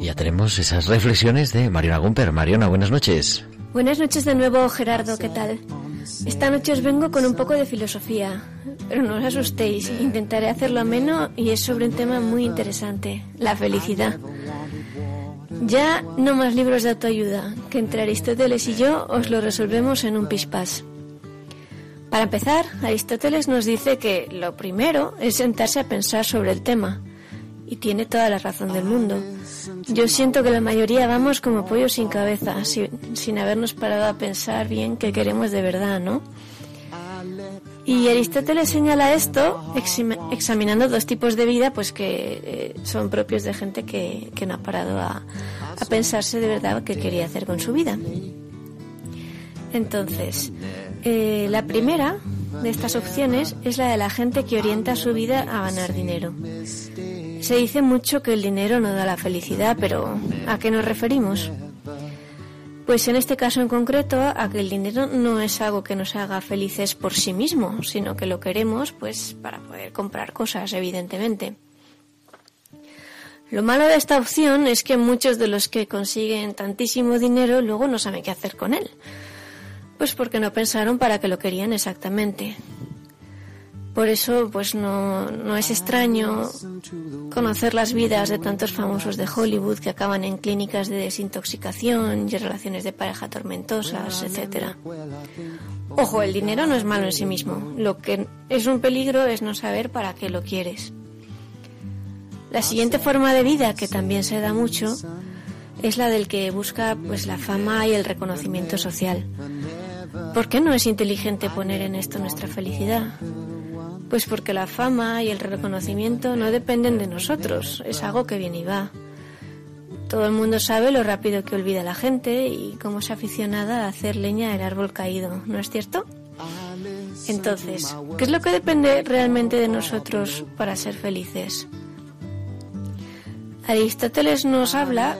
Y ya tenemos esas reflexiones de Mariona Gumper. Mariona, buenas noches. Buenas noches de nuevo, Gerardo, ¿qué tal? Esta noche os vengo con un poco de filosofía, pero no os asustéis, intentaré hacerlo ameno y es sobre un tema muy interesante, la felicidad. Ya no más libros de autoayuda, que entre Aristóteles y yo os lo resolvemos en un pispás. Para empezar, Aristóteles nos dice que lo primero es sentarse a pensar sobre el tema, y tiene toda la razón del mundo. Yo siento que la mayoría vamos como pollos sin cabeza, sin, sin habernos parado a pensar bien qué queremos de verdad, ¿no? Y Aristóteles señala esto examinando dos tipos de vida pues que eh, son propios de gente que, que no ha parado a, a pensarse de verdad qué quería hacer con su vida. Entonces, eh, la primera de estas opciones es la de la gente que orienta su vida a ganar dinero. Se dice mucho que el dinero no da la felicidad, pero ¿a qué nos referimos? Pues en este caso en concreto, a que el dinero no es algo que nos haga felices por sí mismo, sino que lo queremos pues para poder comprar cosas, evidentemente. Lo malo de esta opción es que muchos de los que consiguen tantísimo dinero luego no saben qué hacer con él. Pues porque no pensaron para qué lo querían exactamente. Por eso, pues no, no es extraño conocer las vidas de tantos famosos de Hollywood que acaban en clínicas de desintoxicación y relaciones de pareja tormentosas, etcétera. Ojo, el dinero no es malo en sí mismo. Lo que es un peligro es no saber para qué lo quieres. La siguiente forma de vida que también se da mucho es la del que busca pues la fama y el reconocimiento social. ¿Por qué no es inteligente poner en esto nuestra felicidad? Pues porque la fama y el reconocimiento no dependen de nosotros, es algo que viene y va. Todo el mundo sabe lo rápido que olvida la gente y cómo es aficionada a hacer leña del árbol caído, ¿no es cierto? Entonces, ¿qué es lo que depende realmente de nosotros para ser felices? Aristóteles nos habla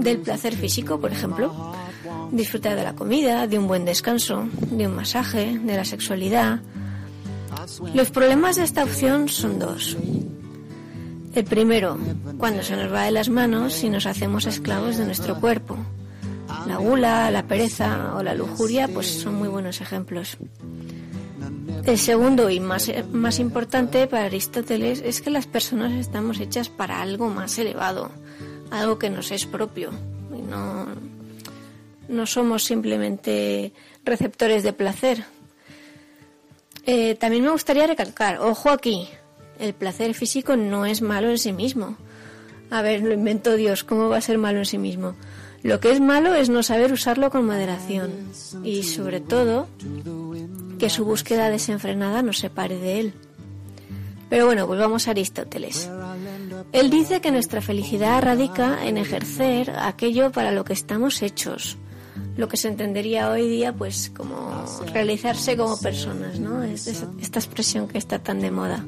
del placer físico, por ejemplo, disfrutar de la comida, de un buen descanso, de un masaje, de la sexualidad. Los problemas de esta opción son dos. El primero, cuando se nos va de las manos y nos hacemos esclavos de nuestro cuerpo. La gula, la pereza o la lujuria pues son muy buenos ejemplos. El segundo y más, más importante para Aristóteles es que las personas estamos hechas para algo más elevado, algo que nos es propio. Y no, no somos simplemente receptores de placer. Eh, también me gustaría recalcar, ojo aquí, el placer físico no es malo en sí mismo. A ver, lo inventó Dios, ¿cómo va a ser malo en sí mismo? Lo que es malo es no saber usarlo con moderación y sobre todo que su búsqueda desenfrenada nos separe de él. Pero bueno, volvamos a Aristóteles. Él dice que nuestra felicidad radica en ejercer aquello para lo que estamos hechos, lo que se entendería hoy día pues como realizarse como personas, ¿no? Es esta expresión que está tan de moda.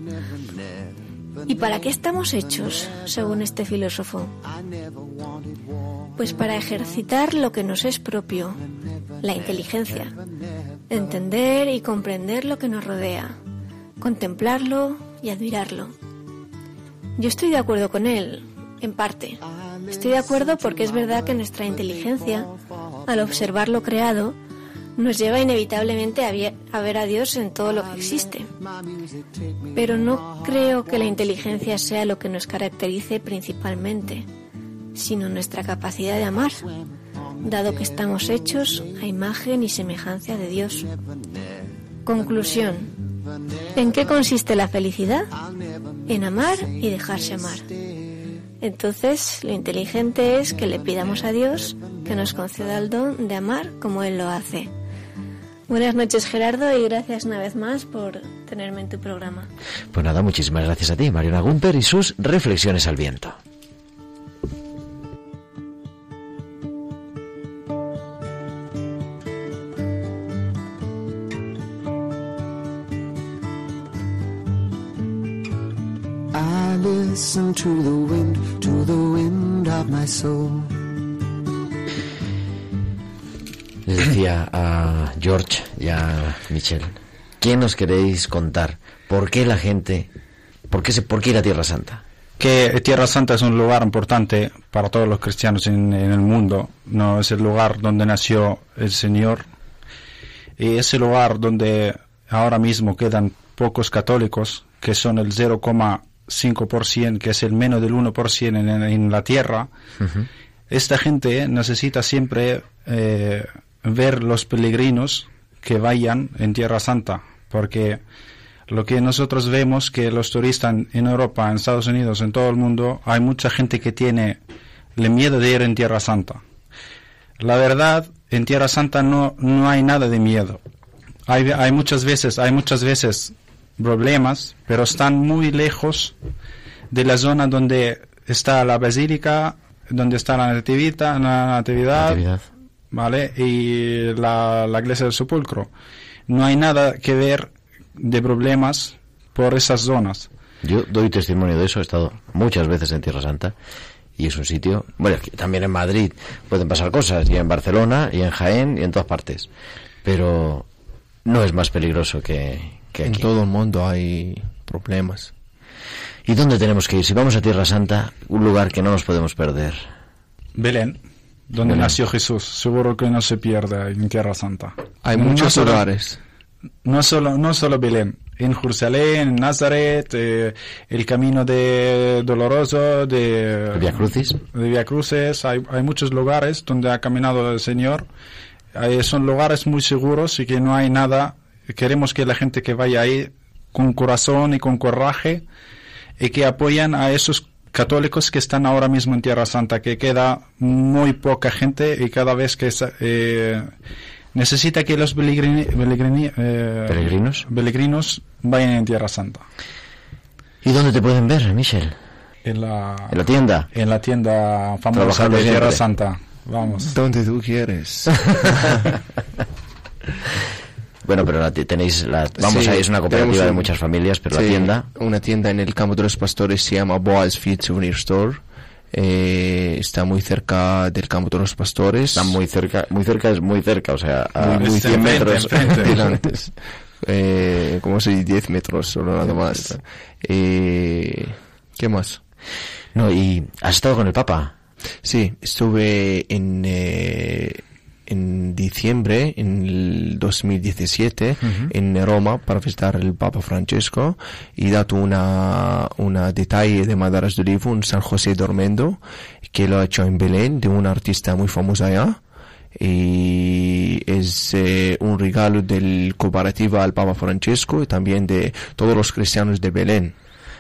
¿Y para qué estamos hechos, según este filósofo? Pues para ejercitar lo que nos es propio, la inteligencia, entender y comprender lo que nos rodea, contemplarlo y admirarlo. Yo estoy de acuerdo con él, en parte. Estoy de acuerdo porque es verdad que nuestra inteligencia, al observar lo creado, nos lleva inevitablemente a, ver a Dios en todo lo que existe. Pero no creo que la inteligencia sea lo que nos caracterice principalmente, sino nuestra capacidad de amar, dado que estamos hechos a imagen y semejanza de Dios. Conclusión. ¿En qué consiste la felicidad? En amar y dejarse amar. Entonces, lo inteligente es que le pidamos a Dios que nos conceda el don de amar como Él lo hace. Buenas noches Gerardo y gracias una vez más por tenerme en tu programa. Pues nada, muchísimas gracias a ti, Mariana Gunter, y sus reflexiones al viento. Listen to the wind, to the wind of my soul. Les decía a George y a Michelle, ¿qué nos queréis contar? ¿Por qué la gente, por qué, se, por qué ir a Tierra Santa? Que Tierra Santa es un lugar importante para todos los cristianos en, en el mundo, no es el lugar donde nació el Señor y es el lugar donde ahora mismo quedan pocos católicos, que son el 0,5%, que es el menos del 1% en, en la tierra. Uh -huh. esta gente necesita siempre eh, ver los peregrinos que vayan en Tierra Santa, porque lo que nosotros vemos que los turistas en Europa, en Estados Unidos, en todo el mundo, hay mucha gente que tiene el miedo de ir en Tierra Santa. La verdad, en Tierra Santa no, no hay nada de miedo. Hay, hay muchas veces, hay muchas veces problemas, pero están muy lejos de la zona donde está la basílica, donde está la natividad, la natividad, ¿vale? Y la, la iglesia del sepulcro. No hay nada que ver de problemas por esas zonas. Yo doy testimonio de eso, he estado muchas veces en Tierra Santa y es un sitio, bueno, también en Madrid pueden pasar cosas, y en Barcelona, y en Jaén, y en todas partes, pero no es más peligroso que, que En todo el mundo hay problemas. ¿Y dónde tenemos que ir? Si vamos a Tierra Santa, un lugar que no nos podemos perder. Belén, donde Belén. nació Jesús, seguro que no se pierde en Tierra Santa. Hay No muchos solo- lugares. No solo, no solo Belén, en Jerusalén, en Nazaret, eh, el camino de Doloroso, de Via Crucis. de Via Cruces, hay, hay muchos lugares donde ha caminado el Señor. Eh, son lugares muy seguros y que no hay nada. Queremos que la gente que vaya ahí con corazón y con coraje y que apoyan a esos católicos que están ahora mismo en Tierra Santa, que queda muy poca gente y cada vez que eh, necesita que los pelegrini- pelegrini- eh, ¿Peregrinos? peregrinos vayan en Tierra Santa. ¿Y dónde te pueden ver, Michel? En la, ¿En la tienda? en la tienda famosa Trabajando de Tierra siempre. Santa. Vamos. Donde tú quieres. Bueno, pero la tenéis la, vamos Sí, ahí, es una cooperativa de muchas familias, pero la tienda, Una tienda en el campo de los pastores se llama Boaz Field Souvenir Store. Eh, está muy cerca del campo de los pastores. está muy cerca, muy cerca es muy cerca, o sea, a Muy 100 enfrente, metros. delante. Eh, como si 10 metros solo nada más. Eh, ¿Qué más? No, y has estado con el Papa. Sí, estuve en, eh, en diciembre, en el 2017, en Roma para visitar el Papa Francesco y dato una, una detalle de maderas de olivo, un San José Dormendo, que lo ha hecho en Belén, de un artista muy famoso allá. Y es eh, un regalo del cooperativo al Papa Francesco y también de todos los cristianos de Belén.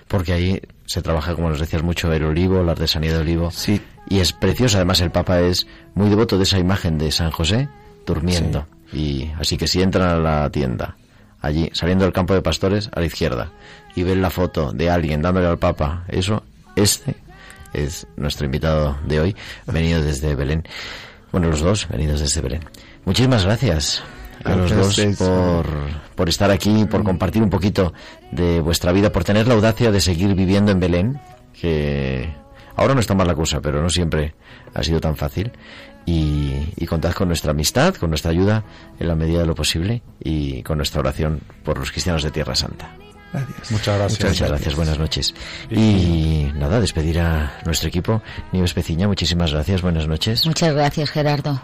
porque ahí se trabaja, como nos decías mucho, el olivo, la artesanía de olivo. Sí. Y es precioso, además el Papa es muy devoto de esa imagen de San José durmiendo. Y así que si entran a la tienda, allí, saliendo del campo de pastores, a la izquierda, y ven la foto de alguien dándole al Papa, eso, este es nuestro invitado de hoy, venido desde Belén. Bueno, los dos venidos desde Belén. Muchísimas gracias a los dos por, por estar aquí, por compartir un poquito de vuestra vida, por tener la audacia de seguir viviendo en Belén, que ahora no está mal la cosa, pero no siempre ha sido tan fácil. Y, y contad con nuestra amistad, con nuestra ayuda en la medida de lo posible y con nuestra oración por los cristianos de Tierra Santa. Gracias. Muchas gracias. Muchas gracias, buenas noches. Y nada, despedir a nuestro equipo. Nieves Peciña, muchísimas gracias, buenas noches. Muchas gracias, Gerardo.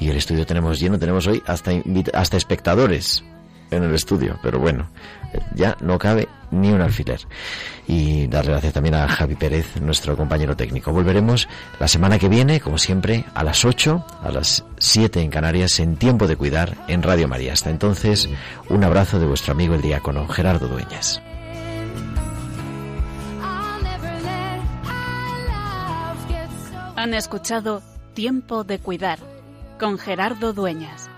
Y el estudio tenemos lleno, tenemos hoy hasta, hasta espectadores en el estudio, pero bueno, ya no cabe ni un alfiler. Y darle gracias también a Javi Pérez, nuestro compañero técnico. Volveremos la semana que viene, como siempre, a las 8, a las 7 en Canarias, en Tiempo de Cuidar, en Radio María. Hasta entonces, un abrazo de vuestro amigo el diácono Gerardo Dueñas. Han escuchado Tiempo de Cuidar con Gerardo Dueñas.